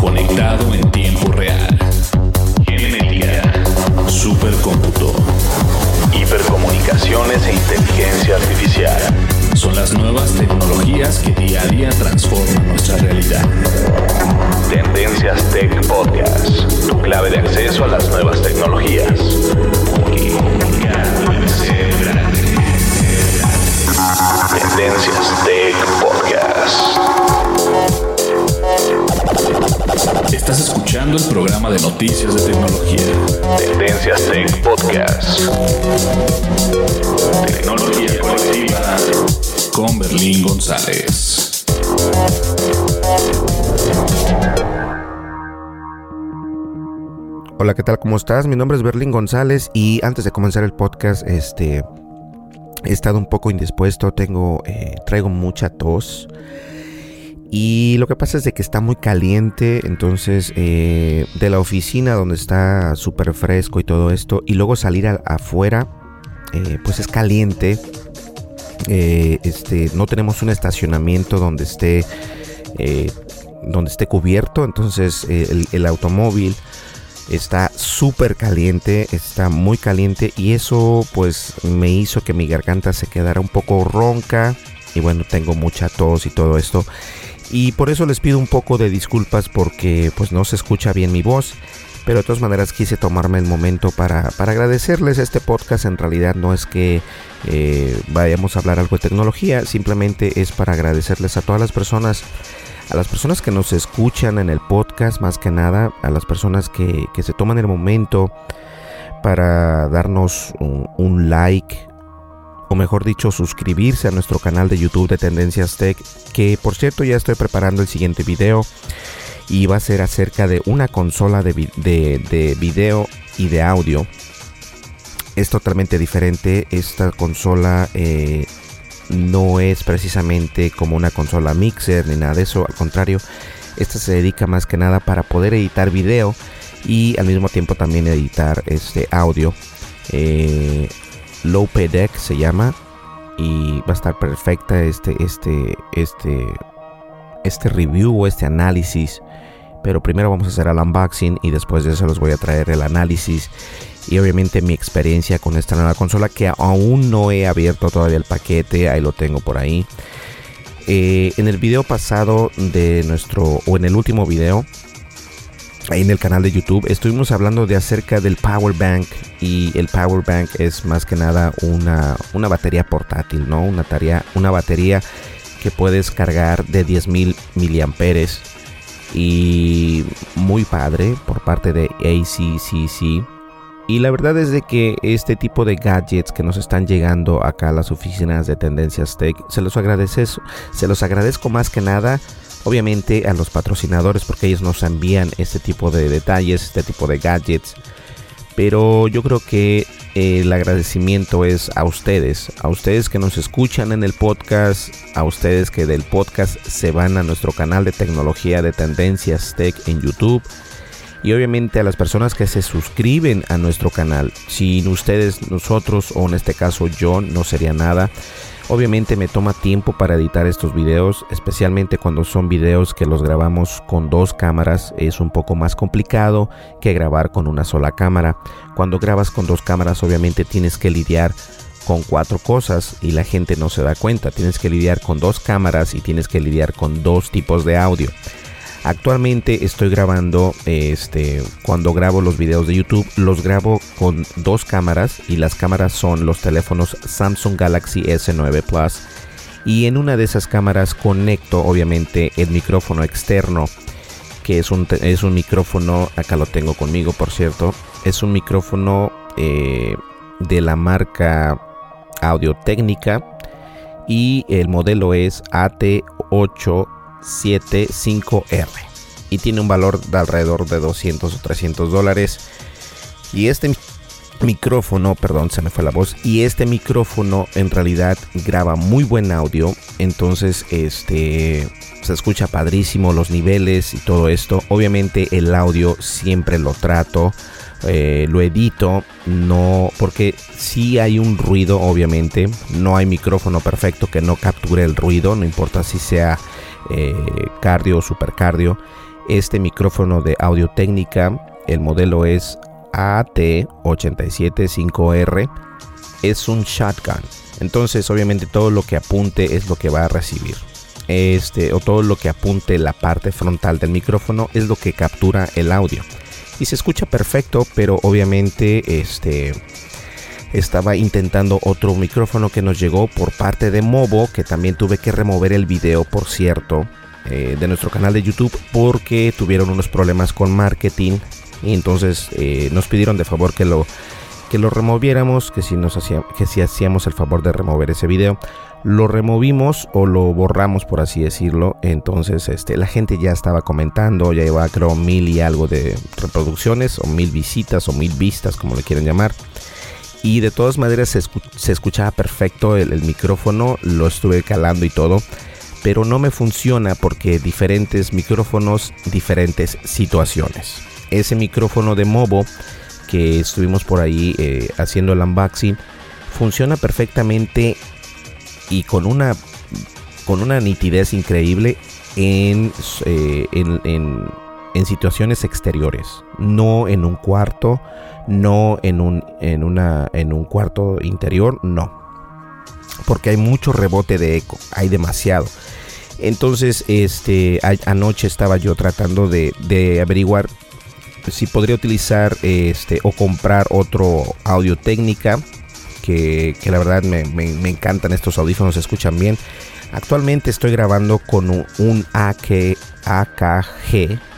conectado en tiempo real. Genética, supercómputo, hipercomunicaciones e inteligencia artificial. Son las nuevas tecnologías que día a día transforman nuestra realidad. Tendencias Tech Podcast, tu clave de acceso a las nuevas tecnologías. Tendencias Estás escuchando el programa de noticias de tecnología. Tendencias Tech Podcast. Tecnología colectiva con Berlín González. Hola, ¿qué tal? ¿Cómo estás? Mi nombre es Berlín González y antes de comenzar el podcast, este, he estado un poco indispuesto, tengo, eh, traigo mucha tos y lo que pasa es de que está muy caliente, entonces eh, de la oficina donde está súper fresco y todo esto y luego salir afuera, eh, pues es caliente. Eh, este, no tenemos un estacionamiento donde esté, donde esté cubierto, entonces el, el automóvil está súper caliente, está muy caliente y eso pues me hizo que mi garganta se quedara un poco ronca y bueno, tengo mucha tos y todo esto. Y por eso les pido un poco de disculpas porque pues no se escucha bien mi voz. Pero de todas maneras quise tomarme el momento para, para agradecerles este podcast. En realidad no es que eh, vayamos a hablar algo de tecnología, simplemente es para agradecerles a todas las personas a las personas que nos escuchan en el podcast, más que nada, a las personas que, que se toman el momento para darnos un, un like, o mejor dicho, suscribirse a nuestro canal de YouTube de Tendencias Tech, que por cierto ya estoy preparando el siguiente video y va a ser acerca de una consola de, de video y de audio. Es totalmente diferente, esta consola eh, no es precisamente como una consola mixer ni nada de eso, al contrario, esta se dedica más que nada para poder editar video y al mismo tiempo también editar este audio. Eh, Low Deck se llama y va a estar perfecta este este este este review o este análisis. Pero primero vamos a hacer el unboxing y después de eso les voy a traer el análisis y obviamente mi experiencia con esta nueva consola que aún no he abierto todavía el paquete, ahí lo tengo por ahí. Eh, en el video pasado de nuestro, o en el último video, ahí en el canal de YouTube, estuvimos hablando de acerca del Power Bank y el Power Bank es más que nada una, una batería portátil, ¿no? Una, batería que puedes cargar de 10.000 miliamperes y muy padre por parte de ACCC. Y la verdad es de que este tipo de gadgets que nos están llegando acá a las oficinas de Tendencias Tech, se los agradece, se los agradezco más que nada, obviamente a los patrocinadores porque ellos nos envían este tipo de detalles, este tipo de gadgets. Pero yo creo que eh, el agradecimiento es a ustedes, a ustedes que nos escuchan en el podcast, a ustedes que del podcast se van a nuestro canal de tecnología de Tendencias Tech en YouTube y obviamente a las personas que se suscriben a nuestro canal. Sin ustedes, nosotros o en este caso yo no sería nada. Obviamente me toma tiempo para editar estos videos, especialmente cuando son videos que los grabamos con dos cámaras. Es un poco más complicado que grabar con una sola cámara. Cuando grabas con dos cámaras obviamente tienes que lidiar con cuatro cosas y la gente no se da cuenta. Tienes que lidiar con dos cámaras y tienes que lidiar con dos tipos de audio. Actualmente estoy grabando, este, cuando grabo los videos de YouTube, los grabo con dos cámaras y las cámaras son los teléfonos Samsung Galaxy S9 Plus. Y en una de esas cámaras conecto obviamente el micrófono externo, que es un, es un micrófono, acá lo tengo conmigo por cierto, es un micrófono eh, de la marca Audio Técnica y el modelo es AT8 75R y tiene un valor de alrededor de 200 o 300 dólares. Y este micrófono, perdón, se me fue la voz, y este micrófono en realidad graba muy buen audio, entonces este se escucha padrísimo los niveles y todo esto. Obviamente el audio siempre lo trato, eh, lo edito, no, porque si hay un ruido, obviamente, no hay micrófono perfecto que no capture el ruido, no importa si sea eh, cardio o supercardio. Este micrófono de audio técnica, el modelo es AT875R, es un shotgun. Entonces, obviamente, todo lo que apunte es lo que va a recibir. Este, o todo lo que apunte la parte frontal del micrófono es lo que captura el audio. Y se escucha perfecto, pero obviamente este estaba intentando otro micrófono que nos llegó por parte de Movo, que también tuve que remover el video, por cierto, eh, de nuestro canal de YouTube porque tuvieron unos problemas con marketing. Y entonces eh, nos pidieron de favor que lo que lo removiéramos, que si nos que si hacíamos el favor de remover ese video, lo removimos o lo borramos por así decirlo. Entonces, este, la gente ya estaba comentando, ya llevaba creo mil y algo de reproducciones o mil visitas o mil vistas, como le quieren llamar y de todas maneras se, escuchaba perfecto el, micrófono, lo estuve calando y todo, pero no me funciona porque diferentes micrófonos, diferentes situaciones. Ese micrófono de Movo que estuvimos por ahí eh, haciendo el unboxing funciona perfectamente y con una con una nitidez increíble en, eh, en situaciones exteriores, no en un cuarto no en un, en una, en un cuarto interior, no. Porque hay mucho rebote de eco, hay demasiado. Entonces, este, anoche estaba yo tratando de, de averiguar si podría utilizar este o comprar otro audio técnica que, que la verdad me, me, encantan estos audífonos, se escuchan bien. Actualmente estoy grabando con un, un AK, AKG.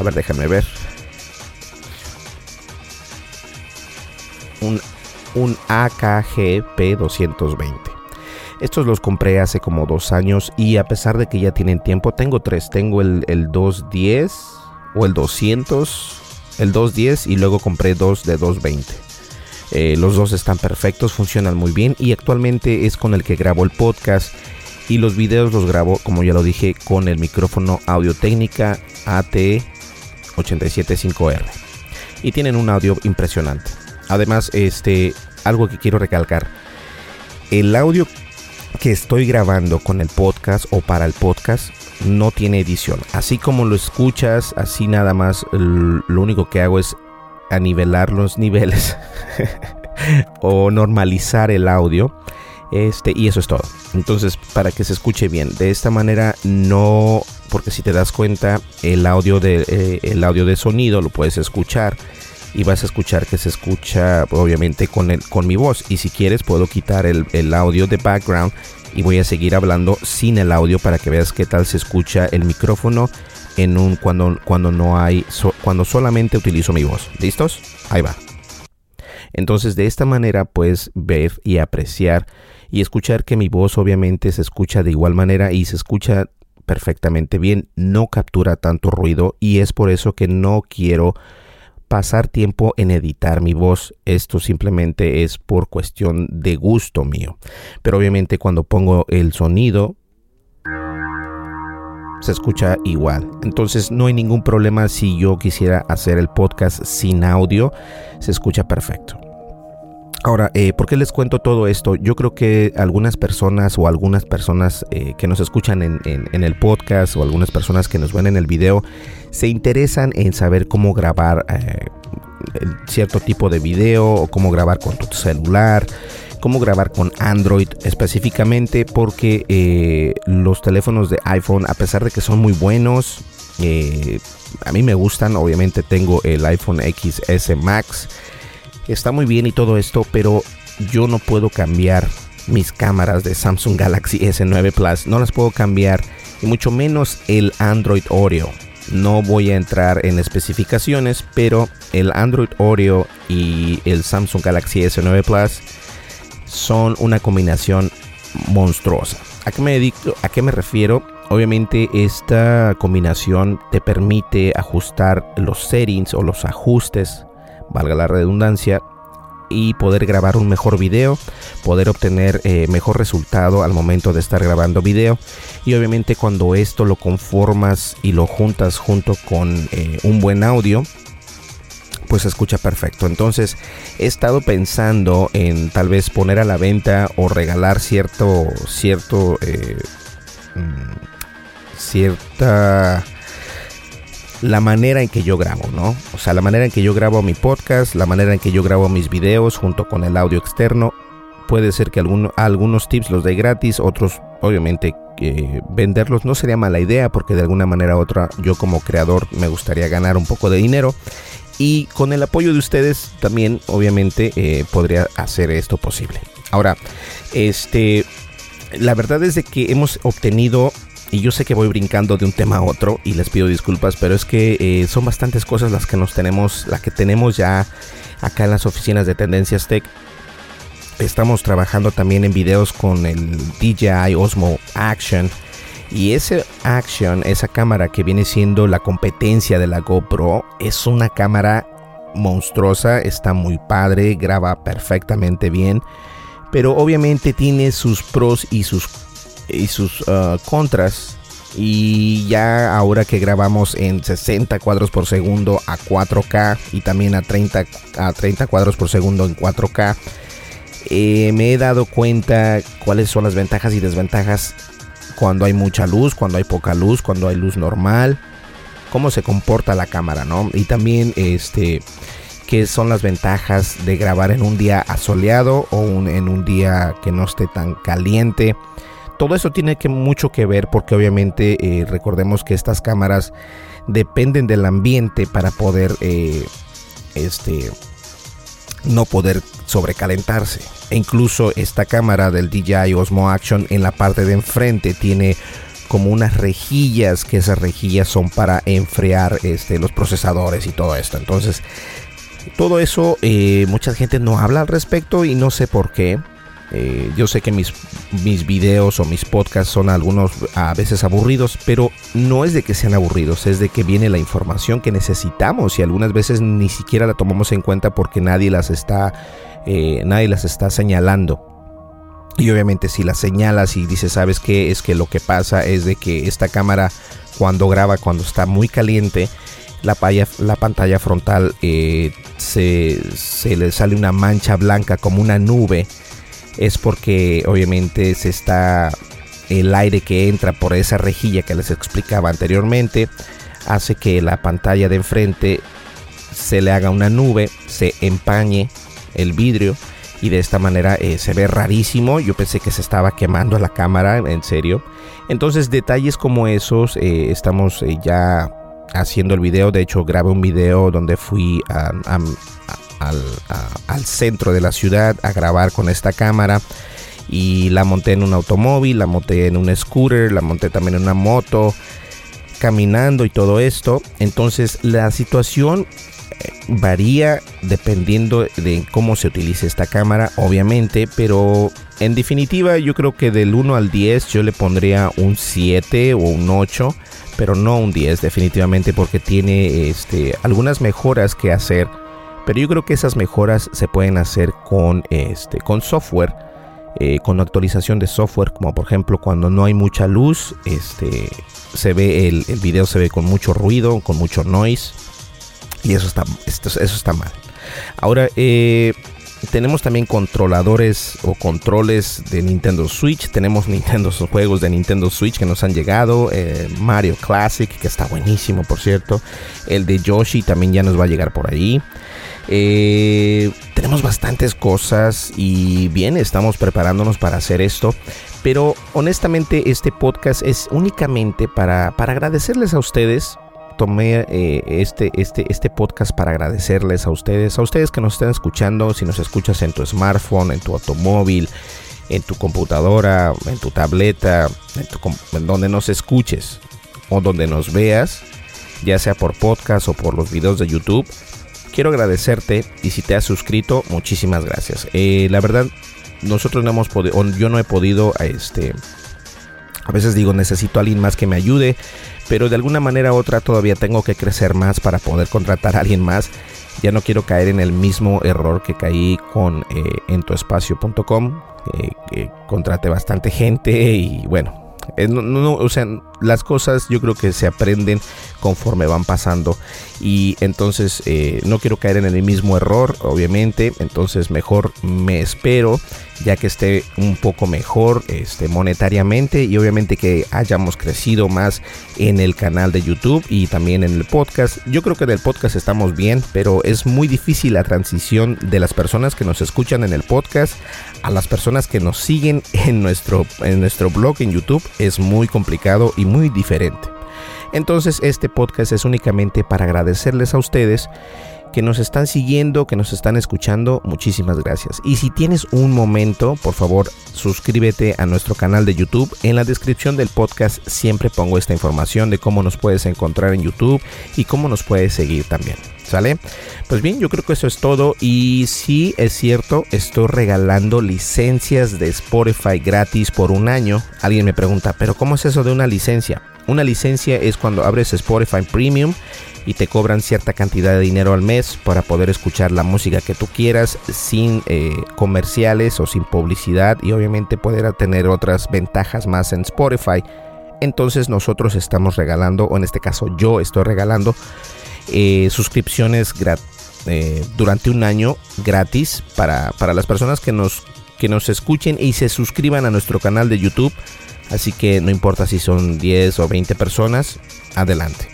A ver, déjame ver. un, un AKG P220. Estos los compré hace como dos años y a pesar de que ya tienen tiempo, tengo tres. Tengo el, el 210 o el 200, el 210 y luego compré dos de 220. Eh, los dos están perfectos, funcionan muy bien y actualmente es con el que grabo el podcast y los videos los grabo, como ya lo dije, con el micrófono Audio Técnica AT875R y tienen un audio impresionante. Además, este, algo que quiero recalcar. El audio que estoy grabando con el podcast o para el podcast no tiene edición. Así como lo escuchas, así nada más, lo único que hago es anivelar los niveles o normalizar el audio. Este, y eso es todo. Entonces, para que se escuche bien. De esta manera no, porque si te das cuenta, el audio de, eh, audio de sonido lo puedes escuchar y vas a escuchar que se escucha obviamente con, el, con mi voz. Y si quieres puedo quitar el, el audio de background y voy a seguir hablando sin el audio para que veas qué tal se escucha el micrófono en un cuando, cuando no hay cuando solamente utilizo mi voz. ¿Listos? Ahí va. Entonces de esta manera puedes ver y apreciar y escuchar que mi voz obviamente se escucha de igual manera y se escucha perfectamente bien, no captura tanto ruido y es por eso que no quiero pasar tiempo en editar mi voz. Esto simplemente es por cuestión de gusto mío. Pero obviamente cuando pongo el sonido se escucha igual. Entonces no hay ningún problema si yo quisiera hacer el podcast sin audio, se escucha perfecto. Ahora, eh, ¿por qué les cuento todo esto? Yo creo que algunas personas o algunas personas eh, que nos escuchan en, el podcast o algunas personas que nos ven en el video se interesan en saber cómo grabar eh, cierto tipo de video o cómo grabar con tu celular, cómo grabar con Android específicamente porque los teléfonos de iPhone, a pesar de que son muy buenos, a mí me gustan, obviamente tengo el iPhone XS Max está muy bien y todo esto, pero yo no puedo cambiar mis cámaras de Samsung Galaxy S9 Plus. No las puedo cambiar y mucho menos el Android Oreo. No voy a entrar en especificaciones, pero el Android Oreo y el Samsung Galaxy S9 Plus son una combinación monstruosa. ¿A qué me, dedico? ¿A qué me refiero? Obviamente esta combinación te permite ajustar los settings o los ajustes valga la redundancia, y poder grabar un mejor video, poder obtener eh, mejor resultado al momento de estar grabando video. Y obviamente cuando esto lo conformas y lo juntas junto con eh, un buen audio, pues se escucha perfecto. Entonces he estado pensando en tal vez poner a la venta o regalar cierto, cierto, eh, mm, cierta la manera en que yo grabo, ¿no? O sea, la manera en que yo grabo mi podcast, la manera en que yo grabo mis videos junto con el audio externo. Puede ser que algunos tips los dé gratis, otros obviamente venderlos no sería mala idea porque de alguna manera u otra yo como creador me gustaría ganar un poco de dinero. Y con el apoyo de ustedes también obviamente eh, podría hacer esto posible. Ahora, este, la verdad es de que hemos obtenido y yo sé que voy brincando de un tema a otro y les pido disculpas, pero es que eh, son bastantes cosas las que nos tenemos, las que tenemos ya acá en las oficinas de Tendencias Tech. Estamos trabajando también en videos con el DJI Osmo Action. Y ese Action, esa cámara que viene siendo la competencia de la GoPro, es una cámara monstruosa, está muy padre, graba perfectamente bien. Pero obviamente tiene sus pros y sus y sus uh, contras. Y ya ahora que grabamos en 60 cuadros por segundo a 4K y también a 30, a 30 cuadros por segundo en 4K, eh, me he dado cuenta cuáles son las ventajas y desventajas cuando hay mucha luz, cuando hay poca luz, cuando hay luz normal, cómo se comporta la cámara, ¿no? Y también este qué son las ventajas de grabar en un día asoleado o en un día que no esté tan caliente todo eso tiene mucho que ver porque obviamente eh, recordemos que estas cámaras dependen del ambiente para poder eh, este no poder sobrecalentarse. E incluso esta cámara del DJI Osmo Action en la parte de enfrente tiene como unas rejillas que esas rejillas son para enfriar este, los procesadores y todo esto. Entonces todo eso eh, mucha gente no habla al respecto y no sé por qué. Eh, yo sé que mis, mis videos o mis podcasts son algunos a veces aburridos, pero no es de que sean aburridos, es de que viene la información que necesitamos y algunas veces ni siquiera la tomamos en cuenta porque nadie las está, eh, nadie las está señalando. Y obviamente si las señalas y dices, ¿sabes qué? Es que lo que pasa es de que esta cámara cuando graba, cuando está muy caliente, la, la pantalla frontal eh, se, se le sale una mancha blanca como una nube es porque obviamente se está el aire que entra por esa rejilla que les explicaba anteriormente hace que la pantalla de enfrente se le haga una nube, se empañe el vidrio y de esta manera eh, se ve rarísimo. Yo pensé que se estaba quemando la cámara, en serio. Entonces detalles como esos eh, estamos eh, ya haciendo el video. De hecho grabé un video donde fui a, al, centro de la ciudad a grabar con esta cámara y la monté en un automóvil, la monté en un scooter, la monté también en una moto, caminando y todo esto. Entonces la situación varía dependiendo de cómo se utilice esta cámara, obviamente, pero en definitiva yo creo que del 1 al 10 yo le pondría un 7 o un 8, pero no un 10 definitivamente porque tiene este, algunas mejoras que hacer pero yo creo que esas mejoras se pueden hacer con, este, con software. eh, con actualización de software, como por ejemplo cuando no hay mucha luz, este, se ve el, el video se ve con mucho ruido, con mucho noise, y eso está, eso está mal. Ahora, eh, tenemos también controladores o controles de Nintendo Switch. Tenemos Nintendo juegos de Nintendo Switch que nos han llegado. Eh, Mario Classic, que está buenísimo, por cierto. El de Yoshi también ya nos va a llegar por ahí. Eh, tenemos bastantes cosas y bien, estamos preparándonos para hacer esto. Pero honestamente este podcast es únicamente para, para agradecerles a ustedes tomé eh, este, este, este podcast para agradecerles a ustedes, a ustedes que nos estén escuchando, si nos escuchas en tu smartphone, en tu automóvil, en tu computadora, en tu tableta, en, donde nos escuches o donde nos veas, ya sea por podcast o por los videos de YouTube. Quiero agradecerte y si te has suscrito, muchísimas gracias. Eh, la verdad, nosotros no hemos podido, yo no he podido, este, a veces digo, necesito a alguien más que me ayude, pero de alguna manera u otra todavía tengo que crecer más para poder contratar a alguien más. Ya no quiero caer en el mismo error que caí con eh, eh, contraté bastante gente y bueno, eh, no, o sea, las cosas yo creo que se aprenden conforme van pasando y entonces eh, no quiero caer en el mismo error, obviamente, entonces mejor me espero ya que esté un poco mejor este, monetariamente y obviamente que hayamos crecido más en el canal de YouTube y también en el podcast. Yo creo que en el podcast estamos bien, pero es muy difícil la transición de las personas que nos escuchan en el podcast a las personas que nos siguen en nuestro, en nuestro blog en YouTube. Es muy complicado y muy diferente. Entonces este podcast es únicamente para agradecerles a ustedes que nos están siguiendo, que nos están escuchando, muchísimas gracias. Y si tienes un momento, por favor, suscríbete a nuestro canal de YouTube. En la descripción del podcast siempre pongo esta información de cómo nos puedes encontrar en YouTube y cómo nos puedes seguir también. ¿Sale? Pues bien, yo creo que eso es todo. Y si es cierto, estoy regalando licencias de Spotify gratis por un año. Alguien me pregunta, ¿pero cómo es eso de una licencia? Una licencia es cuando abres Spotify Premium y te cobran cierta cantidad de dinero al mes para poder escuchar la música que tú quieras sin eh, comerciales o sin publicidad y obviamente poder tener otras ventajas más en Spotify. Entonces nosotros estamos regalando, o en este caso yo estoy regalando eh, suscripciones eh, durante un año gratis para, para las personas que nos, que nos escuchen y se suscriban a nuestro canal de YouTube Así que no importa si son 10 o 20 personas, adelante.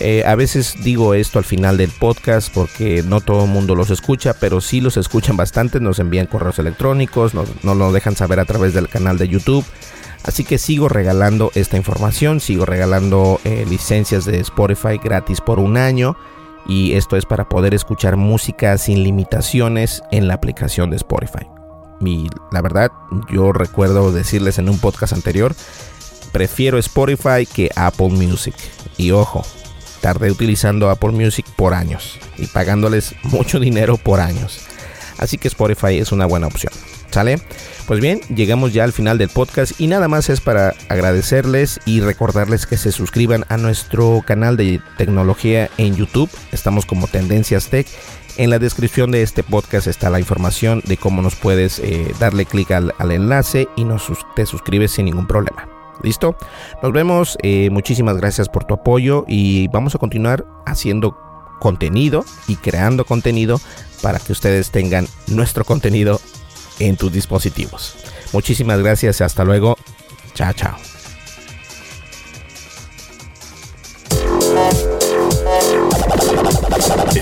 Eh, a veces digo esto al final del podcast porque no todo el mundo los escucha, pero sí los escuchan bastante, nos envían correos electrónicos, nos, lo dejan saber a través del canal de YouTube. Así que sigo regalando esta información, sigo regalando eh, licencias de Spotify gratis por un año y esto es para poder escuchar música sin limitaciones en la aplicación de Spotify. La verdad, yo recuerdo decirles en un podcast anterior, prefiero Spotify que Apple Music. Y ojo, tardé utilizando Apple Music por años y pagándoles mucho dinero por años. Así que Spotify es una buena opción. ¿Sale? Pues bien, llegamos ya al final del podcast y nada más es para agradecerles y recordarles que se suscriban a nuestro canal de tecnología en YouTube. Estamos como Tendencias Tech en la descripción de este podcast está la información de cómo nos puedes eh, darle clic al, enlace y nos, te suscribes sin ningún problema. ¿Listo? Nos vemos. Eh, muchísimas gracias por tu apoyo y vamos a continuar haciendo contenido y creando contenido para que ustedes tengan nuestro contenido en tus dispositivos. Muchísimas gracias y hasta luego. Chao, chao.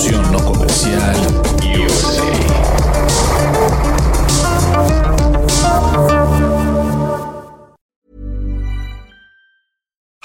3.5, atribución no comercial